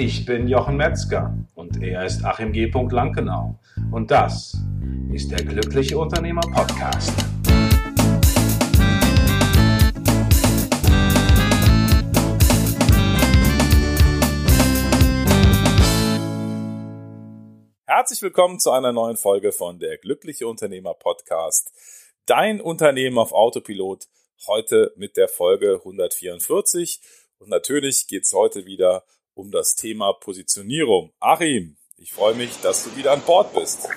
Ich bin Jochen Metzger und er ist Achim G. Lankenau. Und das ist der Glückliche Unternehmer Podcast. Herzlich willkommen zu einer neuen Folge von der Glückliche Unternehmer Podcast. Dein Unternehmen auf Autopilot. Heute mit der Folge 144. Und natürlich geht es heute wieder um das Thema Positionierung. Achim, ich freue mich, dass du wieder an Bord bist.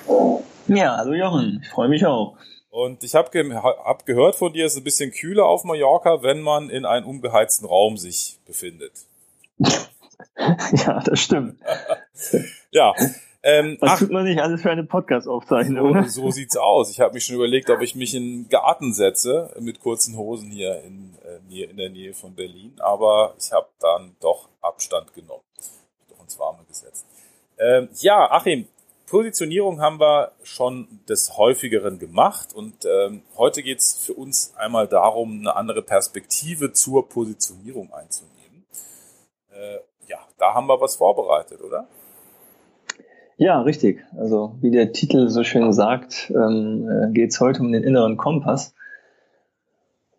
Ja, hallo Jochen, ich freue mich auch. Und ich habe ge hab gehört von dir, es ist ein bisschen kühler auf Mallorca, wenn man in einem ungeheizten Raum sich befindet. ja, das stimmt. ja, ähm, Was ach, tut man nicht alles für eine Podcast-Aufzeichnung? So, so sieht's aus. Ich habe mich schon überlegt, ob ich mich in den Garten setze mit kurzen Hosen hier in, äh, in der Nähe von Berlin, aber ich habe dann doch Abstand genommen. Doch ins Warme gesetzt. Ähm, ja, Achim, Positionierung haben wir schon des häufigeren gemacht und ähm, heute geht's für uns einmal darum, eine andere Perspektive zur Positionierung einzunehmen. Äh, ja, da haben wir was vorbereitet, oder? Ja, richtig. Also wie der Titel so schön sagt, ähm, äh, geht es heute um den inneren Kompass.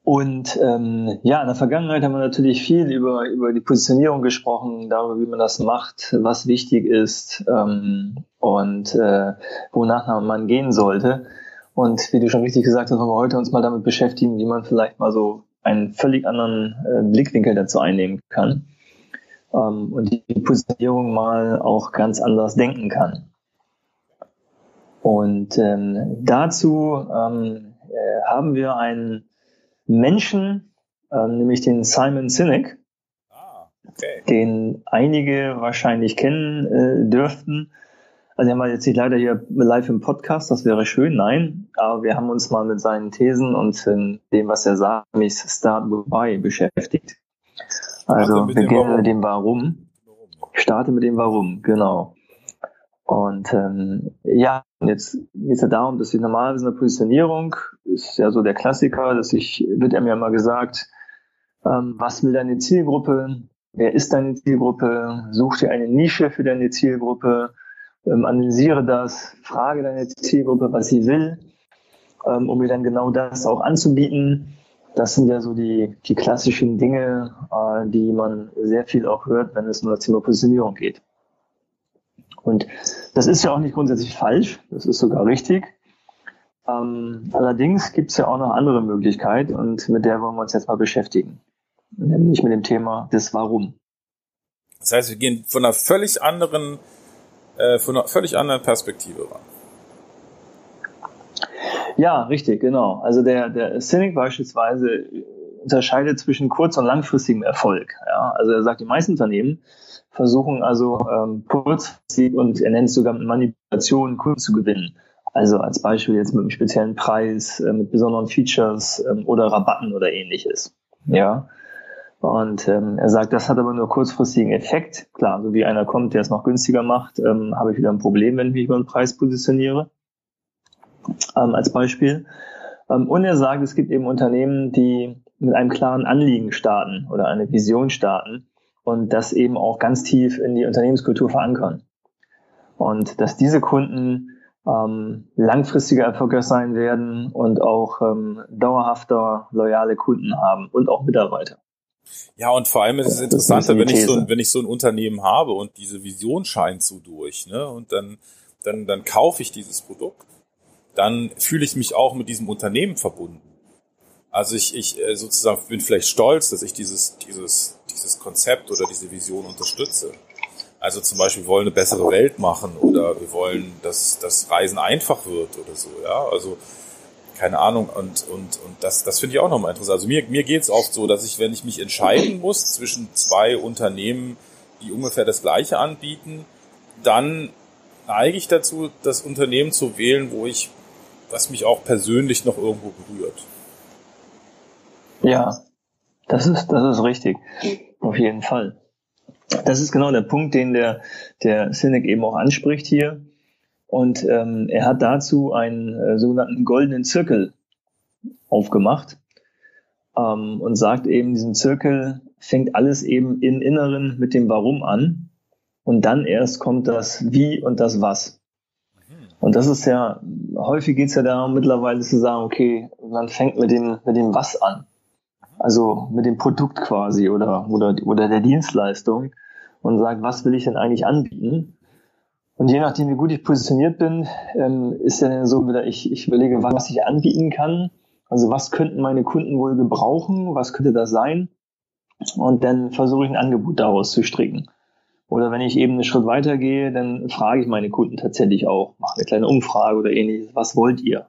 Und ähm, ja, in der Vergangenheit haben wir natürlich viel über, über die Positionierung gesprochen, darüber, wie man das macht, was wichtig ist ähm, und äh, wonach man gehen sollte. Und wie du schon richtig gesagt hast, wollen wir heute uns mal damit beschäftigen, wie man vielleicht mal so einen völlig anderen äh, Blickwinkel dazu einnehmen kann ähm, und die Positionierung mal auch ganz anders denken kann. Und ähm, dazu ähm, äh, haben wir einen Menschen, äh, nämlich den Simon Sinek, ah, okay. den einige wahrscheinlich kennen äh, dürften. Also haben wir jetzt nicht leider hier live im Podcast, das wäre schön, nein, aber wir haben uns mal mit seinen Thesen und ähm, dem, was er sagt, nämlich Start with Why beschäftigt. Also wir gehen mit dem Warum. Ich starte mit dem Warum, genau. Und ähm, ja, jetzt geht es ja darum, dass ich normalerweise eine Positionierung ist ja so der Klassiker, dass ich, wird mir immer gesagt, ähm, was will deine Zielgruppe, wer ist deine Zielgruppe, such dir eine Nische für deine Zielgruppe, ähm, analysiere das, frage deine Zielgruppe, was sie will, ähm, um mir dann genau das auch anzubieten. Das sind ja so die, die klassischen Dinge, äh, die man sehr viel auch hört, wenn es um das Thema Positionierung geht. Und das ist ja auch nicht grundsätzlich falsch, das ist sogar richtig. Ähm, allerdings gibt es ja auch noch andere Möglichkeiten und mit der wollen wir uns jetzt mal beschäftigen. Nämlich mit dem Thema des Warum. Das heißt, wir gehen von einer völlig anderen, äh, von einer völlig anderen Perspektive ran. Ja, richtig, genau. Also der, der Cynic beispielsweise unterscheidet zwischen kurz- und langfristigem Erfolg. Ja? Also er sagt, die meisten Unternehmen versuchen also ähm, kurzfristig und er nennt es sogar mit Manipulation Kunden zu gewinnen. Also als Beispiel jetzt mit einem speziellen Preis, äh, mit besonderen Features ähm, oder Rabatten oder ähnliches. Ja. Und ähm, er sagt, das hat aber nur kurzfristigen Effekt. Klar, so wie einer kommt, der es noch günstiger macht, ähm, habe ich wieder ein Problem, wenn ich mich über den Preis positioniere ähm, als Beispiel. Ähm, und er sagt, es gibt eben Unternehmen, die mit einem klaren Anliegen starten oder eine Vision starten und das eben auch ganz tief in die Unternehmenskultur verankern. Und dass diese Kunden ähm, langfristiger erfolgreich sein werden und auch ähm, dauerhafter loyale Kunden haben und auch Mitarbeiter. Ja, und vor allem ist es interessanter, wenn ich, so, wenn ich so ein Unternehmen habe und diese Vision scheint so durch, ne? Und dann, dann, dann kaufe ich dieses Produkt dann fühle ich mich auch mit diesem Unternehmen verbunden. Also ich, ich äh, sozusagen bin vielleicht stolz, dass ich dieses, dieses, dieses Konzept oder diese Vision unterstütze. Also zum Beispiel, wir wollen eine bessere Welt machen oder wir wollen, dass das Reisen einfach wird oder so, ja. Also keine Ahnung und und und das das finde ich auch nochmal interessant. Also mir mir geht's oft so, dass ich, wenn ich mich entscheiden muss zwischen zwei Unternehmen, die ungefähr das Gleiche anbieten, dann neige ich dazu, das Unternehmen zu wählen, wo ich was mich auch persönlich noch irgendwo berührt. Ja, das ist, das ist richtig. Auf jeden Fall. Das ist genau der Punkt, den der, der Cynic eben auch anspricht hier. Und ähm, er hat dazu einen äh, sogenannten goldenen Zirkel aufgemacht ähm, und sagt eben, diesen Zirkel fängt alles eben im Inneren mit dem Warum an. und dann erst kommt das Wie und das Was. Und das ist ja, häufig geht es ja darum, mittlerweile zu sagen, okay, man fängt mit dem, mit dem Was an. Also mit dem Produkt quasi oder, oder, oder der Dienstleistung und sagt, was will ich denn eigentlich anbieten? Und je nachdem, wie gut ich positioniert bin, ähm, ist ja dann so wieder, ich, ich überlege, was ich anbieten kann. Also was könnten meine Kunden wohl gebrauchen? Was könnte das sein? Und dann versuche ich ein Angebot daraus zu stricken. Oder wenn ich eben einen Schritt weiter gehe, dann frage ich meine Kunden tatsächlich auch, mache eine kleine Umfrage oder ähnliches, was wollt ihr?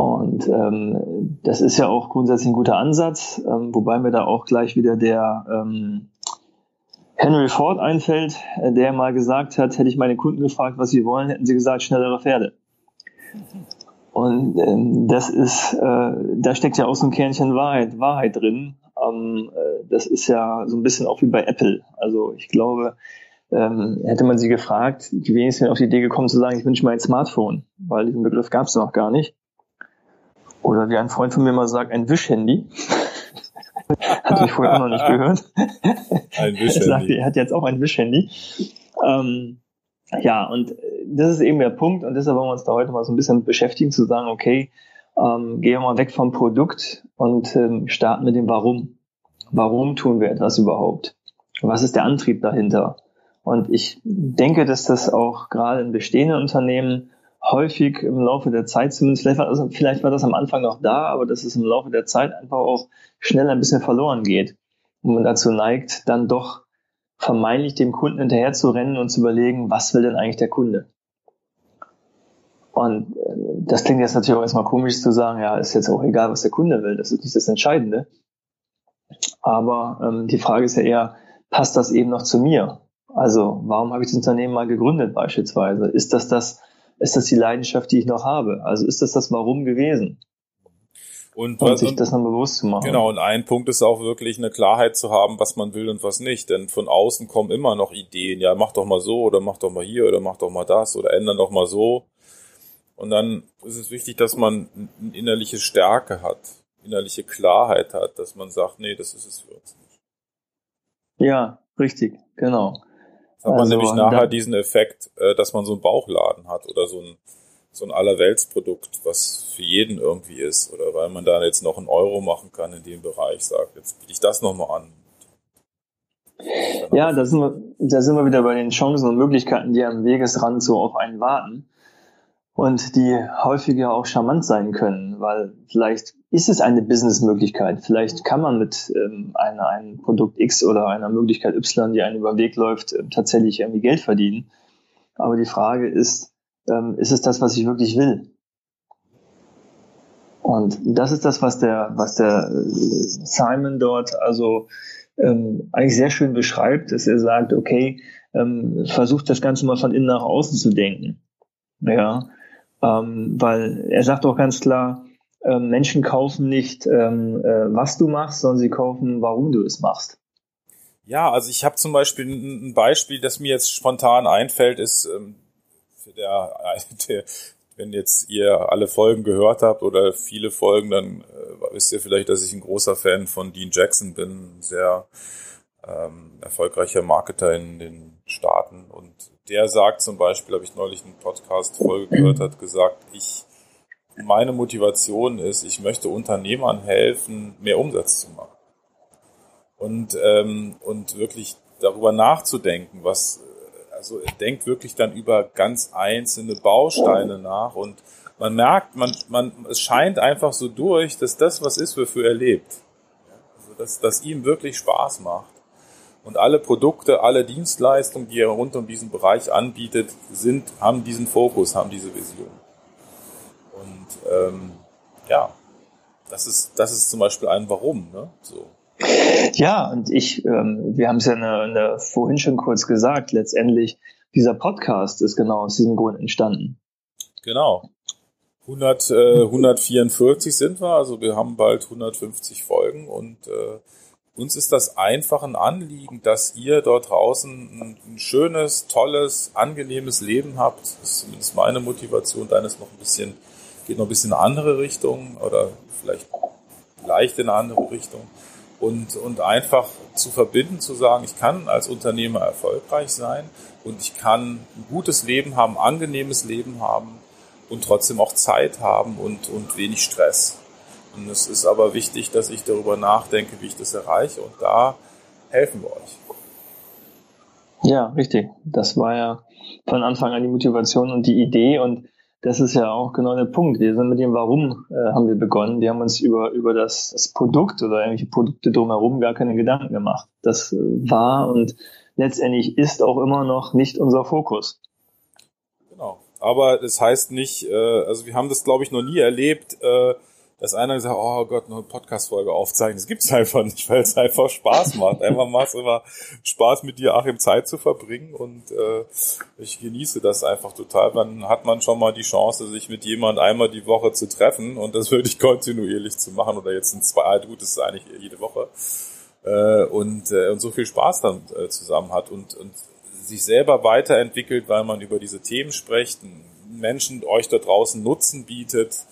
Und ähm, das ist ja auch grundsätzlich ein guter Ansatz, ähm, wobei mir da auch gleich wieder der ähm, Henry Ford einfällt, äh, der mal gesagt hat, hätte ich meine Kunden gefragt, was sie wollen, hätten sie gesagt, schnellere Pferde. Und ähm, das ist, äh, da steckt ja auch so ein Kernchen Wahrheit, Wahrheit drin. Ähm, äh, das ist ja so ein bisschen auch wie bei Apple. Also ich glaube, ähm, hätte man sie gefragt, die wenigsten auf die Idee gekommen zu sagen, ich wünsche mir ein Smartphone, weil diesen Begriff gab es noch gar nicht. Oder wie ein Freund von mir mal sagt, ein Wischhandy. Hatte ich vorher auch noch nicht gehört. Ein Wischhandy. Er sagte, er hat jetzt auch ein Wischhandy. Ähm, ja, und das ist eben der Punkt und deshalb wollen wir uns da heute mal so ein bisschen beschäftigen, zu sagen, okay, ähm, gehen wir mal weg vom Produkt und ähm, starten mit dem Warum. Warum tun wir etwas überhaupt? Was ist der Antrieb dahinter? Und ich denke, dass das auch gerade in bestehenden Unternehmen häufig im Laufe der Zeit, zumindest vielleicht war, das, vielleicht war das am Anfang noch da, aber dass es im Laufe der Zeit einfach auch schnell ein bisschen verloren geht und man dazu neigt, dann doch vermeintlich dem Kunden hinterher zu rennen und zu überlegen, was will denn eigentlich der Kunde? Und äh, das klingt jetzt natürlich auch erstmal komisch zu sagen, ja, ist jetzt auch egal, was der Kunde will, das ist nicht das Entscheidende. Aber ähm, die Frage ist ja eher, passt das eben noch zu mir? Also, warum habe ich das Unternehmen mal gegründet beispielsweise? Ist das das, ist das die Leidenschaft, die ich noch habe? Also ist das das Warum gewesen? Und, und sich das dann bewusst zu machen. Genau, und ein Punkt ist auch wirklich eine Klarheit zu haben, was man will und was nicht. Denn von außen kommen immer noch Ideen. Ja, mach doch mal so oder mach doch mal hier oder mach doch mal das oder ändern doch mal so. Und dann ist es wichtig, dass man eine innerliche Stärke hat, innerliche Klarheit hat, dass man sagt, nee, das ist es für uns nicht. Ja, richtig, genau. Hat man also, nämlich nachher diesen Effekt, äh, dass man so einen Bauchladen hat oder so ein, so ein Allerweltsprodukt, was für jeden irgendwie ist. Oder weil man da jetzt noch einen Euro machen kann in dem Bereich, sagt, jetzt biete ich das nochmal an. Ja, da sind, wir, da sind wir wieder bei den Chancen und Möglichkeiten, die am Wegesrand so auf einen warten und die häufiger auch charmant sein können, weil vielleicht ist es eine Businessmöglichkeit. Vielleicht kann man mit ähm, einer, einem Produkt X oder einer Möglichkeit Y, die einem über den Weg läuft, äh, tatsächlich irgendwie Geld verdienen. Aber die Frage ist, ähm, ist es das, was ich wirklich will? Und das ist das, was der, was der äh, Simon dort also ähm, eigentlich sehr schön beschreibt, dass er sagt, okay, ähm, versucht das Ganze mal von innen nach außen zu denken. Ja, ähm, weil er sagt auch ganz klar, äh, Menschen kaufen nicht, ähm, äh, was du machst, sondern sie kaufen, warum du es machst. Ja, also ich habe zum Beispiel ein Beispiel, das mir jetzt spontan einfällt, ist ähm, der, der, wenn jetzt ihr alle Folgen gehört habt oder viele Folgen, dann äh, wisst ihr vielleicht, dass ich ein großer Fan von Dean Jackson bin, sehr ähm, erfolgreicher Marketer in den Staaten und der sagt zum Beispiel, habe ich neulich eine Podcast-Folge gehört, hat gesagt, ich, meine Motivation ist, ich möchte Unternehmern helfen, mehr Umsatz zu machen. Und, ähm, und wirklich darüber nachzudenken, was, also er denkt wirklich dann über ganz einzelne Bausteine nach und man merkt, man, man, es scheint einfach so durch, dass das was ist, wofür er lebt. Also, dass, dass ihm wirklich Spaß macht. Und alle Produkte, alle Dienstleistungen, die er rund um diesen Bereich anbietet, sind, haben diesen Fokus, haben diese Vision. Und ähm, ja, das ist, das ist zum Beispiel ein Warum. Ne? So. Ja, und ich, ähm, wir haben es ja eine, eine, vorhin schon kurz gesagt, letztendlich, dieser Podcast ist genau aus diesem Grund entstanden. Genau. 100, äh, 144 sind wir, also wir haben bald 150 Folgen und äh, uns ist das einfach ein Anliegen, dass ihr dort draußen ein, ein schönes, tolles, angenehmes Leben habt. Das ist zumindest meine Motivation. Deines noch ein bisschen, geht noch ein bisschen in eine andere Richtung oder vielleicht leicht in eine andere Richtung. und, und einfach zu verbinden, zu sagen, ich kann als Unternehmer erfolgreich sein und ich kann ein gutes Leben haben, angenehmes Leben haben und trotzdem auch Zeit haben und, und wenig Stress. Und es ist aber wichtig, dass ich darüber nachdenke, wie ich das erreiche und da helfen wir euch. Ja, richtig. Das war ja von Anfang an die Motivation und die Idee und das ist ja auch genau der Punkt. Wir sind mit dem Warum äh, haben wir begonnen. Wir haben uns über, über das, das Produkt oder irgendwelche Produkte drumherum gar keine Gedanken gemacht. Das äh, war und letztendlich ist auch immer noch nicht unser Fokus. Genau. Aber das heißt nicht, äh, also wir haben das glaube ich noch nie erlebt, äh, dass einer gesagt oh Gott, eine Podcast-Folge aufzeichnen. Das gibt's einfach nicht, weil es einfach Spaß macht. Einfach macht immer Spaß mit dir, Achim, Zeit zu verbringen und äh, ich genieße das einfach total. Dann hat man schon mal die Chance, sich mit jemand einmal die Woche zu treffen und das würde ich kontinuierlich zu machen oder jetzt in zwei, gut, das ist eigentlich jede Woche äh, und, äh, und so viel Spaß dann äh, zusammen hat und, und sich selber weiterentwickelt, weil man über diese Themen spricht, Menschen euch da draußen Nutzen bietet,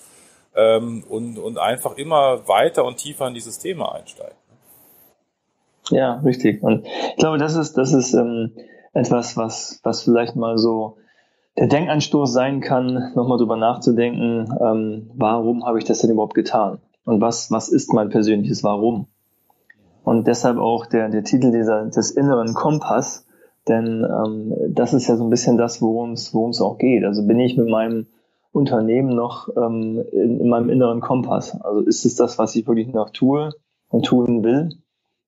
ähm, und, und einfach immer weiter und tiefer in dieses Thema einsteigen. Ja, richtig. Und ich glaube, das ist, das ist ähm, etwas, was, was vielleicht mal so der Denkanstoß sein kann, nochmal drüber nachzudenken, ähm, warum habe ich das denn überhaupt getan? Und was, was ist mein persönliches Warum? Und deshalb auch der, der Titel dieser, des inneren Kompass, denn ähm, das ist ja so ein bisschen das, worum es worum es auch geht. Also bin ich mit meinem Unternehmen noch ähm, in, in, meinem inneren Kompass? Also ist es das, was ich wirklich noch tue und tun will?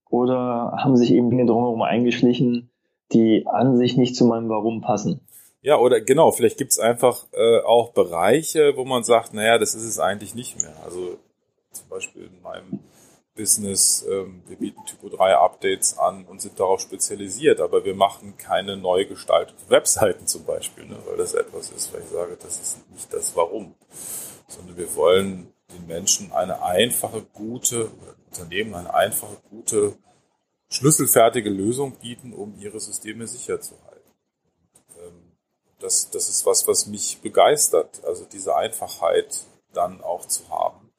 Oder haben sich eben Dinge drumherum eingeschlichen, die an sich nicht zu meinem Warum passen? Ja, oder genau, vielleicht gibt's einfach äh, auch Bereiche, wo man sagt, naja, das ist es eigentlich nicht mehr. Also zum Beispiel in meinem Business. Ähm, wir bieten Typo 3 Updates an und sind darauf spezialisiert, aber wir machen keine neu gestalteten Webseiten zum Beispiel, ne, weil das etwas ist, weil ich sage, das ist nicht das Warum, sondern wir wollen den Menschen eine einfache, gute, Unternehmen eine einfache, gute, schlüsselfertige Lösung bieten, um ihre Systeme sicher zu halten. Ähm, das, das ist was, was mich begeistert, also diese Einfachheit dann auch zu haben.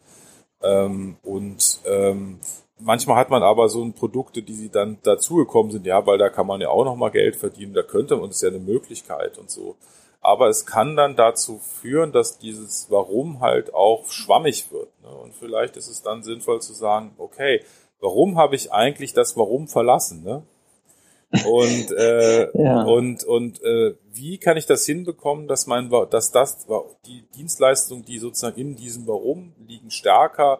Ähm, und ähm, manchmal hat man aber so ein Produkte, die sie dann dazugekommen sind, ja, weil da kann man ja auch noch mal Geld verdienen, da könnte man, das ist ja eine Möglichkeit und so. Aber es kann dann dazu führen, dass dieses Warum halt auch schwammig wird. Ne? Und vielleicht ist es dann sinnvoll zu sagen, okay, warum habe ich eigentlich das Warum verlassen? Ne? Und, äh, ja. und, und äh, wie kann ich das hinbekommen, dass mein, dass das die Dienstleistungen, die sozusagen in diesem Warum liegen, stärker,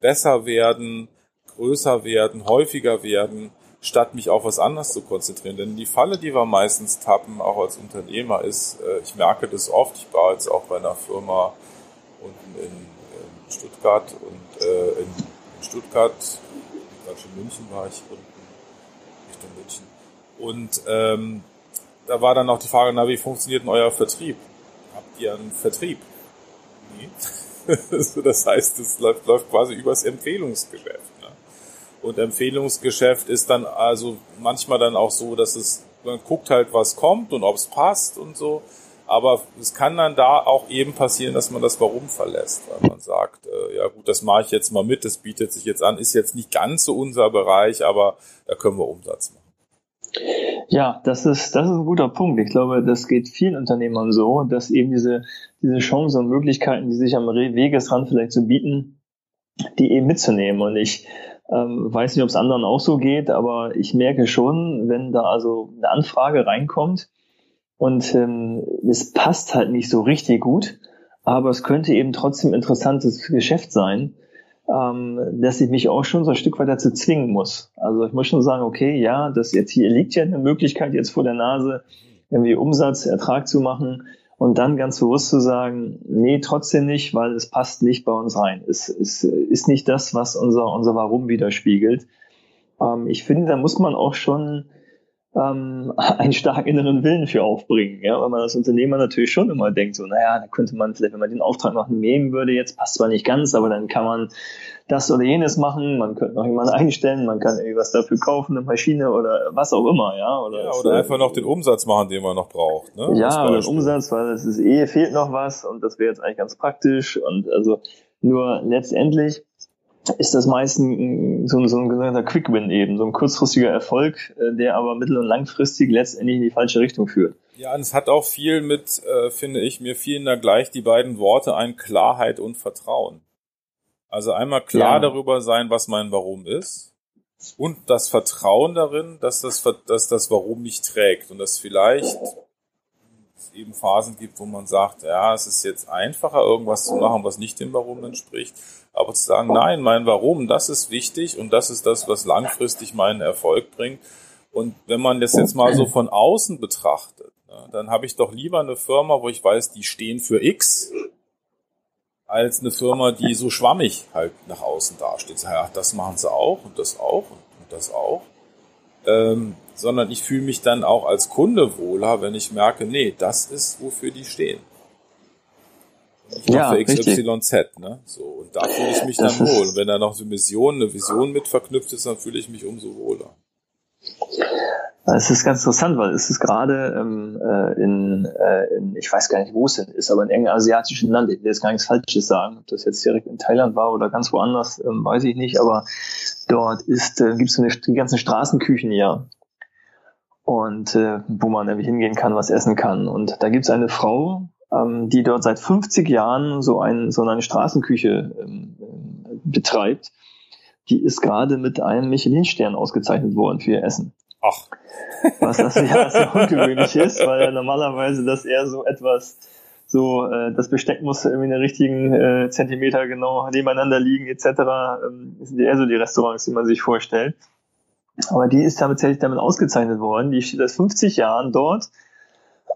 besser werden, größer werden, häufiger werden, statt mich auf was anderes zu konzentrieren. Denn die Falle, die wir meistens tappen, auch als Unternehmer, ist, äh, ich merke das oft, ich war jetzt auch bei einer Firma unten in, in Stuttgart und äh, in, in Stuttgart, gerade in München war ich unten Richtung München und ähm, da war dann auch die Frage, na, wie funktioniert denn euer Vertrieb? Habt ihr einen Vertrieb? Nee. das heißt, es läuft, läuft quasi übers Empfehlungsgeschäft. Ne? Und Empfehlungsgeschäft ist dann also manchmal dann auch so, dass es, man guckt halt, was kommt und ob es passt und so. Aber es kann dann da auch eben passieren, dass man das Warum verlässt, weil man sagt, äh, ja gut, das mache ich jetzt mal mit, das bietet sich jetzt an, ist jetzt nicht ganz so unser Bereich, aber da können wir Umsatz machen. Ja, das ist, das ist ein guter Punkt. Ich glaube, das geht vielen Unternehmern so, dass eben diese, diese Chancen und Möglichkeiten, die sich am Wegesrand vielleicht so bieten, die eben mitzunehmen. Und ich ähm, weiß nicht, ob es anderen auch so geht, aber ich merke schon, wenn da also eine Anfrage reinkommt und ähm, es passt halt nicht so richtig gut, aber es könnte eben trotzdem interessantes Geschäft sein, ähm, dass ich mich auch schon so ein Stück weit dazu zwingen muss. Also ich muss schon sagen, okay, ja, das jetzt hier liegt ja eine Möglichkeit jetzt vor der Nase, irgendwie Umsatz, Ertrag zu machen und dann ganz bewusst zu sagen, nee, trotzdem nicht, weil es passt nicht bei uns rein. Es, es ist nicht das, was unser, unser Warum widerspiegelt. Ähm, ich finde, da muss man auch schon ähm, einen starken inneren Willen für aufbringen. Ja? Weil man als Unternehmer natürlich schon immer denkt, so, naja, da könnte man vielleicht, wenn man den Auftrag noch nehmen würde, jetzt passt zwar nicht ganz, aber dann kann man das oder jenes machen, man könnte noch jemanden einstellen, man kann irgendwas dafür kaufen, eine Maschine oder was auch immer, ja. Oder, ja, oder einfach noch den Umsatz machen, den man noch braucht. Ne? Ja, oder den Umsatz, weil es ist eh, fehlt noch was und das wäre jetzt eigentlich ganz praktisch und also nur letztendlich ist das meistens so, so ein genannter Quick Win eben, so ein kurzfristiger Erfolg, äh, der aber mittel- und langfristig letztendlich in die falsche Richtung führt. Ja, und es hat auch viel mit, äh, finde ich, mir fielen da gleich die beiden Worte ein, Klarheit und Vertrauen. Also einmal klar ja. darüber sein, was mein Warum ist und das Vertrauen darin, dass das, dass das Warum mich trägt und dass vielleicht es eben Phasen gibt, wo man sagt, ja, es ist jetzt einfacher, irgendwas zu machen, was nicht dem Warum entspricht, aber zu sagen, nein, mein Warum, das ist wichtig und das ist das, was langfristig meinen Erfolg bringt. Und wenn man das jetzt mal so von außen betrachtet, ne, dann habe ich doch lieber eine Firma, wo ich weiß, die stehen für X, als eine Firma, die so schwammig halt nach außen dasteht. Ja, das machen sie auch und das auch und das auch. Ähm, sondern ich fühle mich dann auch als Kunde wohler, wenn ich merke, nee, das ist, wofür die stehen. Ja, für XYZ, ne? So, und da fühle ich mich dann wohl. Und wenn da noch eine Mission, eine Vision mit verknüpft ist, dann fühle ich mich umso wohler. Es ist ganz interessant, weil es ist gerade ähm, äh, in, äh, in, ich weiß gar nicht, wo es denn ist, aber in engen asiatischen Land, ich will jetzt gar nichts Falsches sagen, ob das jetzt direkt in Thailand war oder ganz woanders, ähm, weiß ich nicht, aber dort ist, äh, gibt es die ganzen Straßenküchen ja. Und äh, wo man nämlich hingehen kann, was essen kann. Und da gibt es eine Frau, ähm, die dort seit 50 Jahren so, ein, so eine Straßenküche ähm, betreibt. Die ist gerade mit einem Michelin-Stern ausgezeichnet worden für ihr Essen. Ach. Was das ja so ungewöhnlich ist, weil ja normalerweise das eher so etwas so, äh, das Besteck muss irgendwie in den richtigen äh, Zentimeter genau nebeneinander liegen etc. Ähm, sind eher so die Restaurants, die man sich vorstellt. Aber die ist tatsächlich damit ausgezeichnet worden. Die steht seit 50 Jahren dort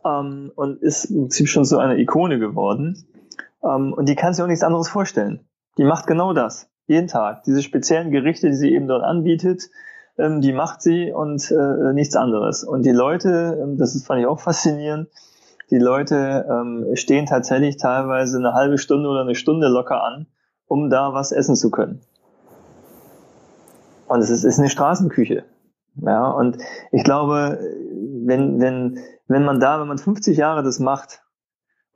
ähm, und ist im Prinzip schon so eine Ikone geworden. Ähm, und die kann sich auch nichts anderes vorstellen. Die macht genau das. Jeden Tag. Diese speziellen Gerichte, die sie eben dort anbietet, ähm, die macht sie und äh, nichts anderes. Und die Leute, ähm, das ist, fand ich auch faszinierend, die Leute ähm, stehen tatsächlich teilweise eine halbe Stunde oder eine Stunde locker an, um da was essen zu können. Und es ist, ist eine Straßenküche. Ja, und ich glaube, wenn, wenn, wenn man da, wenn man 50 Jahre das macht,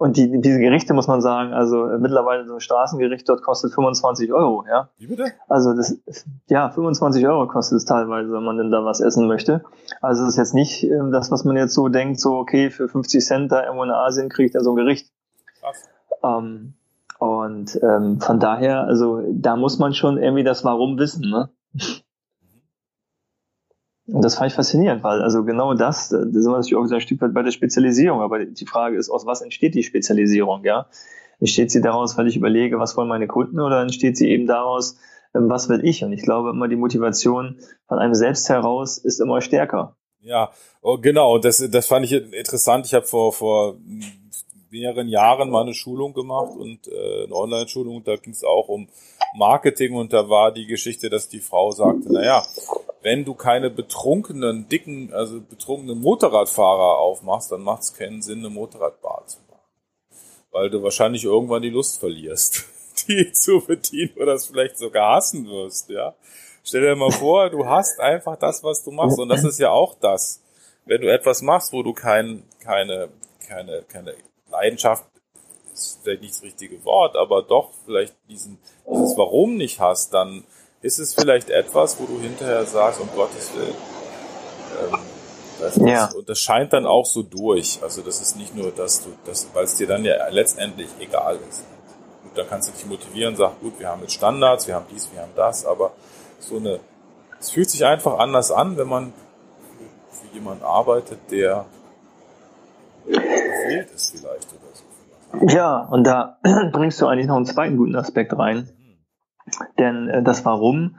und die, diese Gerichte muss man sagen, also äh, mittlerweile so ein Straßengericht dort kostet 25 Euro, ja. Wie bitte? Also das, ja, 25 Euro kostet es teilweise, wenn man denn da was essen möchte. Also das ist jetzt nicht äh, das, was man jetzt so denkt, so okay, für 50 Cent da irgendwo in Asien kriegt er so ein Gericht. Krass. Ähm, und ähm, von daher, also da muss man schon irgendwie das Warum wissen, ne? Und das fand ich faszinierend, weil also genau das, das ist natürlich auch ein Stück weit bei der Spezialisierung, aber die Frage ist, aus was entsteht die Spezialisierung, ja? Entsteht sie daraus, weil ich überlege, was wollen meine Kunden oder entsteht sie eben daraus, ähm, was will ich? Und ich glaube immer, die Motivation von einem selbst heraus ist immer stärker. Ja, oh, genau, das, das fand ich interessant. Ich habe vor, vor mehreren Jahren mal eine Schulung gemacht und äh, eine Online-Schulung, da ging es auch um Marketing und da war die Geschichte, dass die Frau sagte, naja, wenn du keine betrunkenen, dicken, also betrunkenen Motorradfahrer aufmachst, dann macht es keinen Sinn, eine Motorradbar zu machen. Weil du wahrscheinlich irgendwann die Lust verlierst, die zu bedienen oder es vielleicht sogar hassen wirst, ja. Stell dir mal vor, du hast einfach das, was du machst und das ist ja auch das. Wenn du etwas machst, wo du kein, keine, keine, keine Leidenschaft ist vielleicht nicht das richtige Wort, aber doch vielleicht diesen, dieses Warum nicht hast, dann ist es vielleicht etwas, wo du hinterher sagst, um Gottes Willen. Ähm, das ja. und das scheint dann auch so durch. Also das ist nicht nur, dass du, das, weil es dir dann ja letztendlich egal ist. Gut, dann kannst du dich motivieren, sag, gut, wir haben jetzt Standards, wir haben dies, wir haben das, aber so eine, es fühlt sich einfach anders an, wenn man für jemanden arbeitet, der gewählt ist vielleicht oder so. Ja, und da bringst du eigentlich noch einen zweiten guten Aspekt rein. Denn äh, das Warum,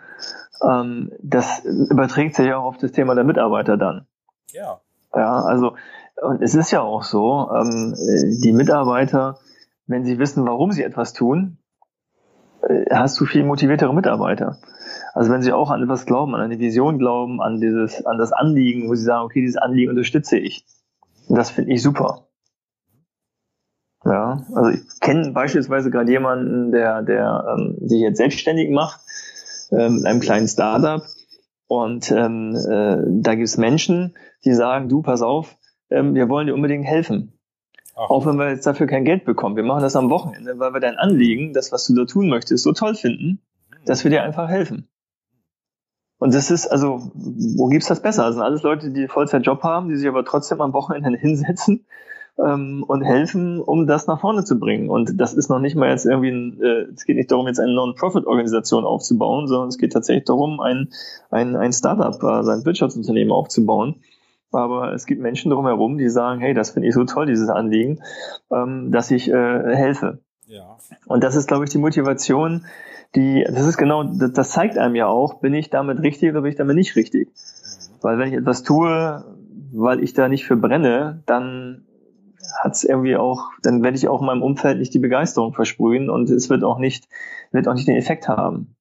ähm, das überträgt sich ja auch auf das Thema der Mitarbeiter dann. Ja. Ja, also, und es ist ja auch so, ähm, die Mitarbeiter, wenn sie wissen, warum sie etwas tun, äh, hast du viel motiviertere Mitarbeiter. Also wenn sie auch an etwas glauben, an eine Vision glauben, an dieses, an das Anliegen, wo sie sagen, okay, dieses Anliegen unterstütze ich. Das finde ich super. Ja, also ich kenne beispielsweise gerade jemanden, der, der ähm, sich jetzt selbstständig macht ähm, mit einem kleinen Startup. Und ähm, äh, da gibt es Menschen, die sagen, du, pass auf, ähm, wir wollen dir unbedingt helfen. Ach. Auch wenn wir jetzt dafür kein Geld bekommen. Wir machen das am Wochenende, weil wir dein Anliegen, das, was du da tun möchtest, so toll finden. Mhm. dass wir dir einfach helfen. Und das ist, also, wo gibt's das besser? Das sind alles Leute, die Vollzeitjob haben, die sich aber trotzdem am Wochenende hinsetzen ähm, und helfen, um das nach vorne zu bringen. Und das ist noch nicht mal jetzt irgendwie ein, äh, es geht nicht darum, jetzt eine Non-Profit-Organisation aufzubauen, sondern es geht tatsächlich darum, ein, ein, ein Startup, äh, sein Wirtschaftsunternehmen aufzubauen. Aber es gibt Menschen drumherum, die sagen, hey, das finde ich so toll, dieses Anliegen, ähm, dass ich äh, helfe. Ja. Und das ist, glaube ich, die Motivation, die, das ist genau, das, das zeigt einem ja auch, bin ich damit richtig oder bin ich damit nicht richtig. Weil wenn ich etwas tue, weil ich da nicht für brenne, dann hat es irgendwie auch, dann werde ich auch in meinem Umfeld nicht die Begeisterung versprühen und es wird auch nicht, wird auch nicht den Effekt haben.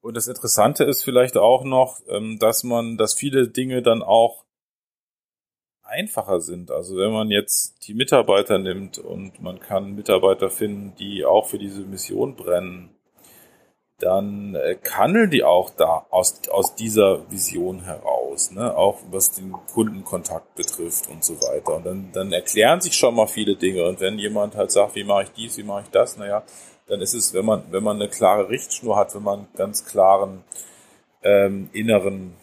Und das Interessante ist vielleicht auch noch, ähm, dass man, dass viele Dinge dann auch einfacher sind. Also wenn man jetzt die Mitarbeiter nimmt und man kann Mitarbeiter finden, die auch für diese Mission brennen, dann äh, handeln die auch da aus, aus dieser Vision heraus, ne? auch was den Kundenkontakt betrifft und so weiter. Und dann, dann erklären sich schon mal viele Dinge. Und wenn jemand halt sagt, wie mache ich dies, wie mache ich das, naja, dann ist es, wenn man, wenn man eine klare Richtschnur hat, wenn man ganz klaren ähm, inneren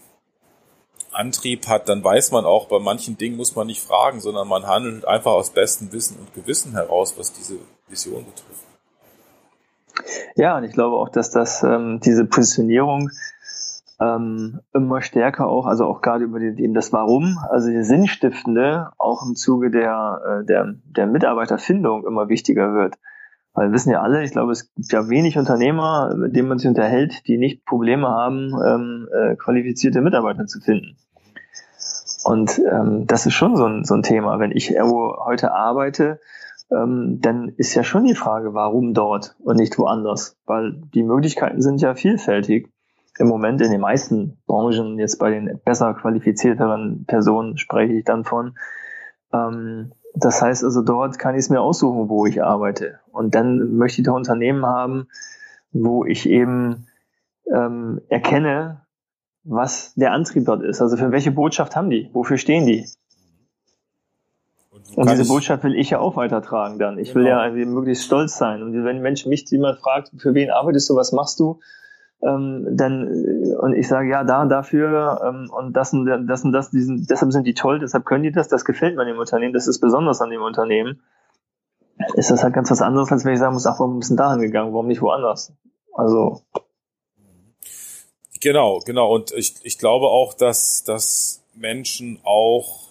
Antrieb hat, dann weiß man auch, bei manchen Dingen muss man nicht fragen, sondern man handelt einfach aus bestem Wissen und Gewissen heraus, was diese Vision betrifft. Ja, und ich glaube auch, dass das ähm, diese Positionierung ähm, immer stärker auch, also auch gerade über die, eben das Warum, also die Sinnstiftende auch im Zuge der, äh, der, der Mitarbeiterfindung immer wichtiger wird. Weil wir wissen ja alle, ich glaube, es gibt ja wenig Unternehmer, mit denen man sich unterhält, die nicht Probleme haben, ähm, äh, qualifizierte Mitarbeiter zu finden. Und ähm, das ist schon so ein, so ein Thema. Wenn ich irgendwo heute arbeite, ähm, dann ist ja schon die Frage, warum dort und nicht woanders? Weil die Möglichkeiten sind ja vielfältig. Im Moment in den meisten Branchen, jetzt bei den besser qualifizierteren Personen spreche ich dann von. Ähm, das heißt also, dort kann ich es mir aussuchen, wo ich arbeite. Und dann möchte ich da Unternehmen haben, wo ich eben ähm, erkenne, was der Antrieb dort ist. Also für welche Botschaft haben die? Wofür stehen die? Und diese Botschaft will ich ja auch weitertragen dann. Ich genau. will ja möglichst stolz sein. Und wenn Mensch mich jemand fragt, für wen arbeitest du, was machst du, ähm, dann und ich sage ja da dafür ähm, und das und das und das, diesen, deshalb sind die toll, deshalb können die das, das gefällt mir dem Unternehmen, das ist besonders an dem Unternehmen, ist das halt ganz was anderes, als wenn ich sagen muss, ach, warum bist du dahin gegangen, warum nicht woanders? Also Genau, genau. Und ich, ich glaube auch, dass, dass Menschen auch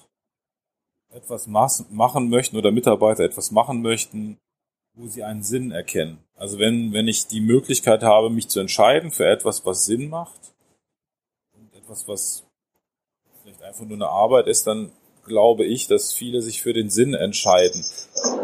etwas machen möchten oder Mitarbeiter etwas machen möchten, wo sie einen Sinn erkennen. Also wenn, wenn ich die Möglichkeit habe, mich zu entscheiden für etwas, was Sinn macht und etwas, was vielleicht einfach nur eine Arbeit ist, dann glaube ich, dass viele sich für den Sinn entscheiden.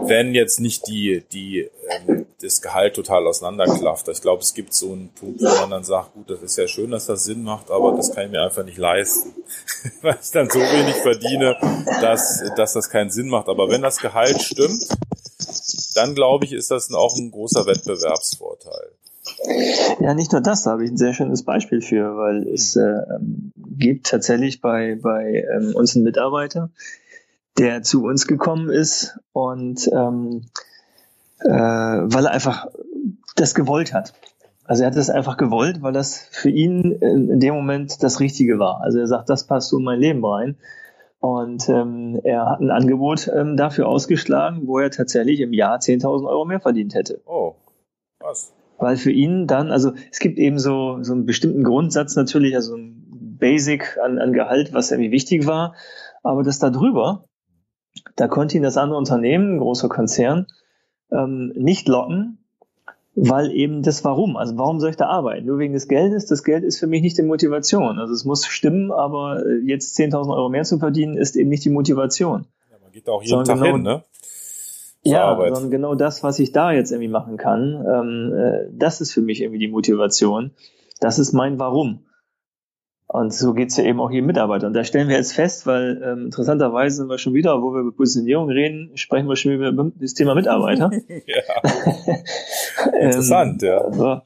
Wenn jetzt nicht die, die, ähm, das Gehalt total auseinanderklafft. Ich glaube, es gibt so einen Punkt, wo man dann sagt, gut, das ist ja schön, dass das Sinn macht, aber das kann ich mir einfach nicht leisten. Weil ich dann so wenig verdiene, dass, dass das keinen Sinn macht. Aber wenn das Gehalt stimmt, dann glaube ich, ist das auch ein großer Wettbewerbsvorteil. Ja, nicht nur das, da habe ich ein sehr schönes Beispiel für, weil es äh, gibt tatsächlich bei, bei ähm, uns einen Mitarbeiter, der zu uns gekommen ist und ähm, äh, weil er einfach das gewollt hat. Also er hat das einfach gewollt, weil das für ihn in dem Moment das Richtige war. Also er sagt, das passt so in mein Leben rein. Und ähm, er hat ein Angebot ähm, dafür ausgeschlagen, wo er tatsächlich im Jahr 10.000 Euro mehr verdient hätte. Oh, was? Weil für ihn dann, also es gibt eben so, so einen bestimmten Grundsatz natürlich, also ein Basic an, an Gehalt, was irgendwie wichtig war. Aber das da drüber, da konnte ihn das andere Unternehmen, ein großer Konzern, ähm, nicht locken, weil eben das Warum, also warum soll ich da arbeiten? Nur wegen des Geldes, das Geld ist für mich nicht die Motivation. Also es muss stimmen, aber äh, jetzt 10.000 Euro mehr zu verdienen, ist eben nicht die Motivation. Ja, man geht auch jeden Tag genau, hin, ne? ja, Arbeit. sondern genau das, was ich da jetzt irgendwie machen kann, ähm, äh, das ist für mich irgendwie die Motivation. Das ist mein Warum. Und so geht's ja eben auch hier Mitarbeiter. Und da stellen wir jetzt fest, weil ähm, interessanterweise sind wir schon wieder, wo wir über Positionierung reden, sprechen wir schon über das Thema Mitarbeiter. ja. Interessant, ja. Also,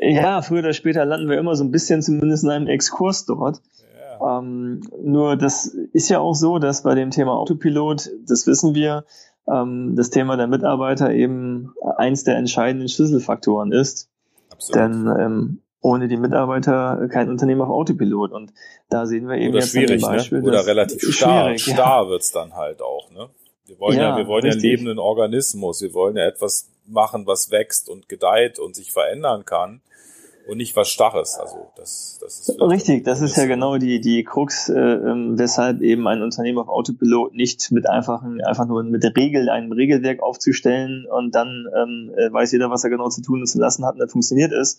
ja, früher oder später landen wir immer so ein bisschen zumindest in einem Exkurs dort. Ja. Ähm, nur das ist ja auch so, dass bei dem Thema Autopilot, das wissen wir, ähm, das Thema der Mitarbeiter eben eins der entscheidenden Schlüsselfaktoren ist. Absolut. Denn ähm, ohne die Mitarbeiter kein Unternehmen auf Autopilot. Und da sehen wir eben Oder jetzt schwierig, ne? Beispiel, ne? Oder relativ starr. Starr ja. wird's dann halt auch, ne? Wir wollen ja, ja wir wollen richtig. ja einen lebenden Organismus. Wir wollen ja etwas machen, was wächst und gedeiht und sich verändern kann und nicht was Starres. Also das, das ist richtig. Das ist ja genau die die Krux, äh, ähm, weshalb eben ein Unternehmen auf Autopilot nicht mit einfachen einfach nur mit der Regel einem Regelwerk aufzustellen und dann ähm, äh, weiß jeder, was er genau zu tun und zu lassen hat und dann funktioniert es,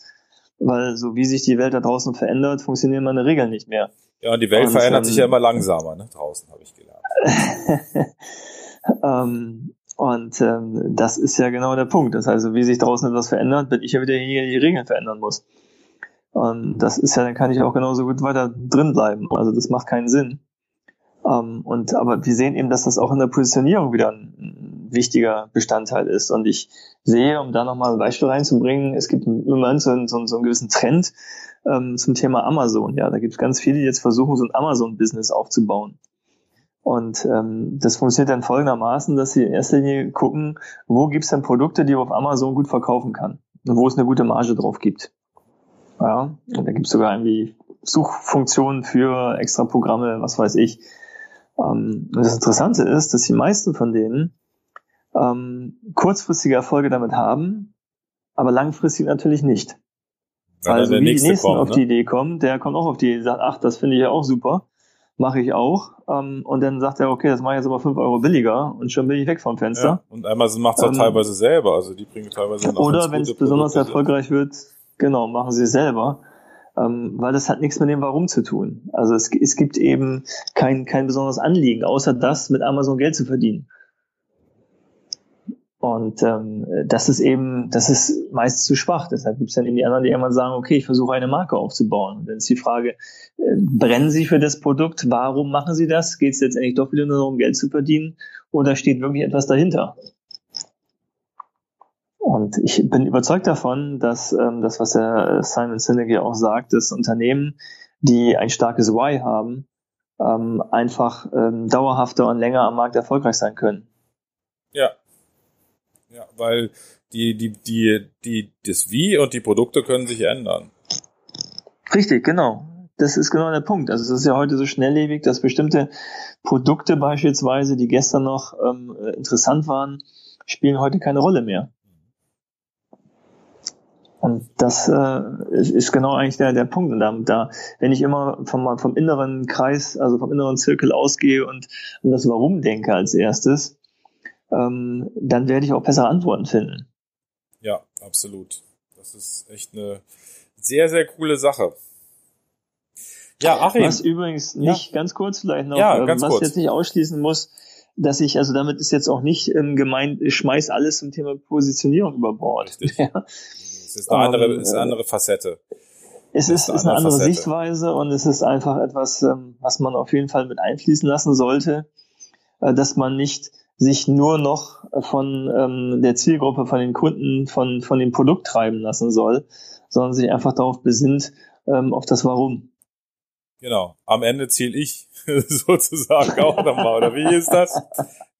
weil so wie sich die Welt da draußen verändert, funktionieren meine Regeln nicht mehr. Ja, und die Welt und, verändert ähm, sich ja immer langsamer, ne? Draußen habe ich gelernt. ähm, und ähm, das ist ja genau der Punkt. Das heißt, wie sich draußen etwas verändert, bin ich ja wieder derjenige, der die Regeln verändern muss. Und das ist ja, dann kann ich auch genauso gut weiter drin bleiben. Also das macht keinen Sinn. Ähm, und aber wir sehen eben, dass das auch in der Positionierung wieder ein wichtiger Bestandteil ist. Und ich sehe, um da nochmal ein Beispiel reinzubringen, es gibt im Moment so, so, so einen gewissen Trend ähm, zum Thema Amazon. Ja, da gibt es ganz viele, die jetzt versuchen, so ein Amazon-Business aufzubauen. Und ähm, das funktioniert dann folgendermaßen, dass sie in erster Linie gucken, wo gibt es denn Produkte, die man auf Amazon gut verkaufen kann und wo es eine gute Marge drauf gibt. Ja, und da gibt es sogar irgendwie Suchfunktionen für extra Programme, was weiß ich. Ähm, und das Interessante ist, dass die meisten von denen ähm, kurzfristige Erfolge damit haben, aber langfristig natürlich nicht. Ja, also wie die nächsten kommt, auf ne? die Idee kommen, der kommt auch auf die Idee, sagt, ach, das finde ich ja auch super mache ich auch. Ähm, und dann sagt er, okay, das mache ich jetzt aber fünf Euro billiger und schon bin ich weg vom Fenster. Ja, und Amazon macht es auch ähm, teilweise selber, also die bringen teilweise Oder wenn es besonders Produkte erfolgreich wird, genau, machen sie es selber. Ähm, weil das hat nichts mit dem Warum zu tun. Also es, es gibt eben kein, kein besonderes Anliegen, außer das, mit Amazon Geld zu verdienen. Und ähm, das ist eben, das ist meist zu schwach. Deshalb gibt es dann eben die anderen, die irgendwann sagen, okay, ich versuche eine Marke aufzubauen. Und dann ist die Frage, äh, brennen Sie für das Produkt? Warum machen Sie das? Geht es letztendlich doch wieder nur darum, Geld zu verdienen? Oder steht wirklich etwas dahinter? Und ich bin überzeugt davon, dass ähm, das, was der Simon Sinek ja auch sagt, dass Unternehmen, die ein starkes Why haben, ähm, einfach ähm, dauerhafter und länger am Markt erfolgreich sein können. Ja, ja, weil die, die, die, die, das Wie und die Produkte können sich ändern. Richtig, genau. Das ist genau der Punkt. Also es ist ja heute so schnelllebig, dass bestimmte Produkte beispielsweise, die gestern noch ähm, interessant waren, spielen heute keine Rolle mehr. Und das äh, ist genau eigentlich der, der Punkt. Und da, da, wenn ich immer vom, vom inneren Kreis, also vom inneren Zirkel ausgehe und an das Warum denke als erstes, ähm, dann werde ich auch bessere Antworten finden. Ja, absolut. Das ist echt eine sehr, sehr coole Sache. Ja, Achim. Was übrigens nicht, ja. ganz kurz vielleicht noch, ja, ähm, was kurz. jetzt nicht ausschließen muss, dass ich, also damit ist jetzt auch nicht ähm, gemeint, ich schmeiß alles zum Thema Positionierung über Bord. Ja. Das ist eine andere, um, ist eine andere Facette. Es ist, ist, eine, ist eine andere Facette. Sichtweise und es ist einfach etwas, ähm, was man auf jeden Fall mit einfließen lassen sollte, äh, dass man nicht sich nur noch von ähm, der Zielgruppe, von den Kunden, von, von dem Produkt treiben lassen soll, sondern sich einfach darauf besinnt, ähm, auf das Warum. Genau. Am Ende ziel ich sozusagen auch nochmal, oder wie ist das?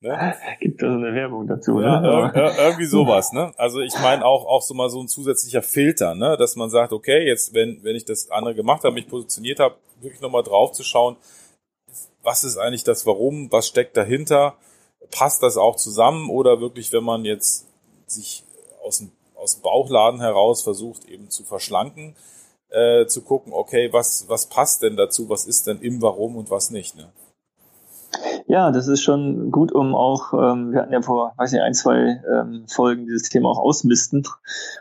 Ne? Gibt da so eine Werbung dazu, ja, ne? Ir irgendwie sowas, ne? Also ich meine auch, auch so mal so ein zusätzlicher Filter, ne? Dass man sagt, okay, jetzt, wenn, wenn ich das andere gemacht habe, mich positioniert habe, wirklich nochmal drauf zu schauen, was ist eigentlich das Warum, was steckt dahinter passt das auch zusammen oder wirklich, wenn man jetzt sich aus dem, aus dem Bauchladen heraus versucht eben zu verschlanken, äh, zu gucken, okay, was, was passt denn dazu, was ist denn im Warum und was nicht, ne? Ja, das ist schon gut, um auch, ähm, wir hatten ja vor, weiß nicht, ein, zwei ähm, Folgen dieses Thema auch ausmisten.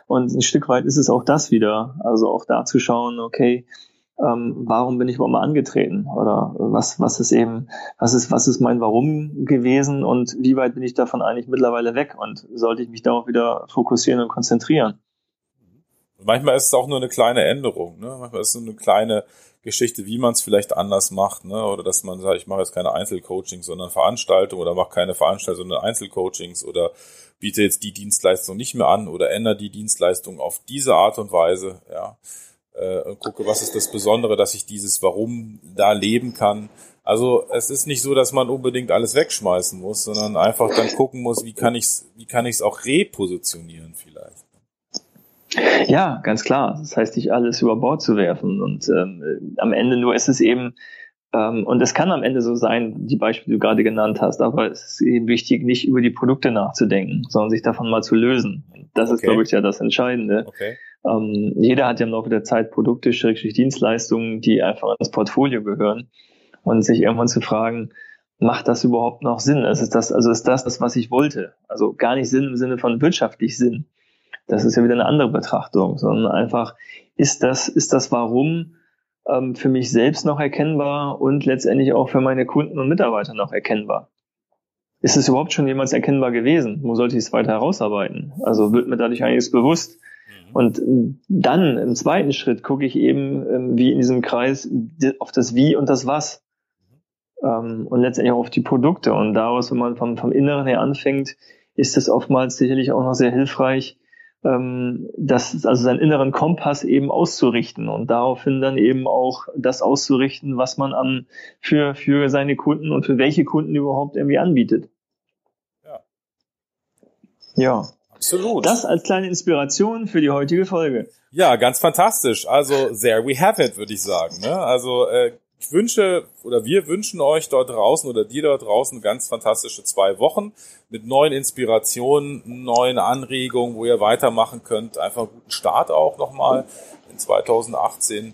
Und ein Stück weit ist es auch das wieder. Also auch da zu schauen, okay, ähm, warum bin ich überhaupt mal angetreten oder was, was ist eben, was ist, was ist mein Warum gewesen und wie weit bin ich davon eigentlich mittlerweile weg und sollte ich mich darauf wieder fokussieren und konzentrieren? Manchmal ist es auch nur eine kleine Änderung, ne? Manchmal ist es nur eine kleine Geschichte, wie man es vielleicht anders macht, ne? Oder dass man sagt, ich mache jetzt keine Einzelcoachings, sondern Veranstaltungen oder mache keine Veranstaltungen, sondern Einzelcoachings oder biete jetzt die Dienstleistung nicht mehr an oder ändere die Dienstleistung auf diese Art und Weise, ja äh, gucke, was ist das Besondere, dass ich dieses Warum da leben kann. Also es ist nicht so, dass man unbedingt alles wegschmeißen muss, sondern einfach dann gucken muss, wie kann ich's, wie kann ich's auch repositionieren vielleicht. Ja, ganz klar. Das heißt, nicht alles über Bord zu werfen. Und ähm, am Ende nur ist es eben, ähm, und es kann am Ende so sein, die Beispiele, die du gerade genannt hast, aber es ist eben wichtig, nicht über die Produkte nachzudenken, sondern sich davon mal zu lösen. Das okay. ist, glaube ich, ja das Entscheidende. Okay. Ähm, jeder hat ja im Laufe der Zeit Produkte, Schrägstrich Dienstleistungen, die einfach ins Portfolio gehören. Und sich irgendwann zu fragen, macht das überhaupt noch Sinn? Also ist das, also ist das das, was ich wollte? Also gar nicht Sinn im Sinne von wirtschaftlich Sinn. Das ist ja wieder eine andere Betrachtung, sondern einfach, ist das, ist das Warum ähm, für mich selbst noch erkennbar und letztendlich auch für meine Kunden und Mitarbeiter noch erkennbar? Ist es überhaupt schon jemals erkennbar gewesen? Wo sollte ich es weiter herausarbeiten? Also wird mir dadurch einiges bewusst. Mhm. Und dann im zweiten Schritt gucke ich eben, ähm, wie in diesem Kreis, auf das Wie und das Was. Ähm, und letztendlich auch auf die Produkte. Und daraus, wenn man vom, vom Inneren her anfängt, ist es oftmals sicherlich auch noch sehr hilfreich, ähm, das, also seinen inneren Kompass eben auszurichten und daraufhin dann eben auch das auszurichten, was man an für, für seine Kunden und für welche Kunden überhaupt irgendwie anbietet. Ja. Ja. Absolut. Das als kleine Inspiration für die heutige Folge. Ja, ganz fantastisch. Also there we have it, würde ich sagen. Ne? Also äh, ich wünsche oder wir wünschen euch dort draußen oder dir dort draußen ganz fantastische zwei Wochen mit neuen Inspirationen, neuen Anregungen, wo ihr weitermachen könnt. Einfach einen guten Start auch nochmal in 2018.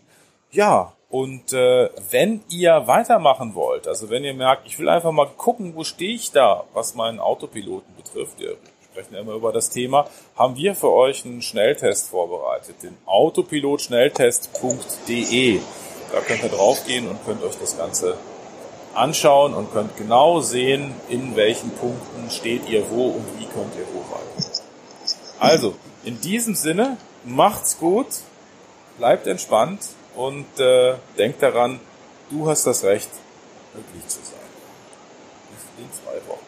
Ja, und äh, wenn ihr weitermachen wollt, also wenn ihr merkt, ich will einfach mal gucken, wo stehe ich da, was meinen Autopiloten betrifft, wir sprechen ja immer über das Thema, haben wir für euch einen Schnelltest vorbereitet, den autopilotschnelltest.de. Da könnt ihr draufgehen und könnt euch das Ganze anschauen und könnt genau sehen, in welchen Punkten steht ihr wo und wie könnt ihr wo weiter. Also, in diesem Sinne, macht's gut, bleibt entspannt und äh, denkt daran, du hast das Recht, glücklich zu sein. Bis in zwei Wochen.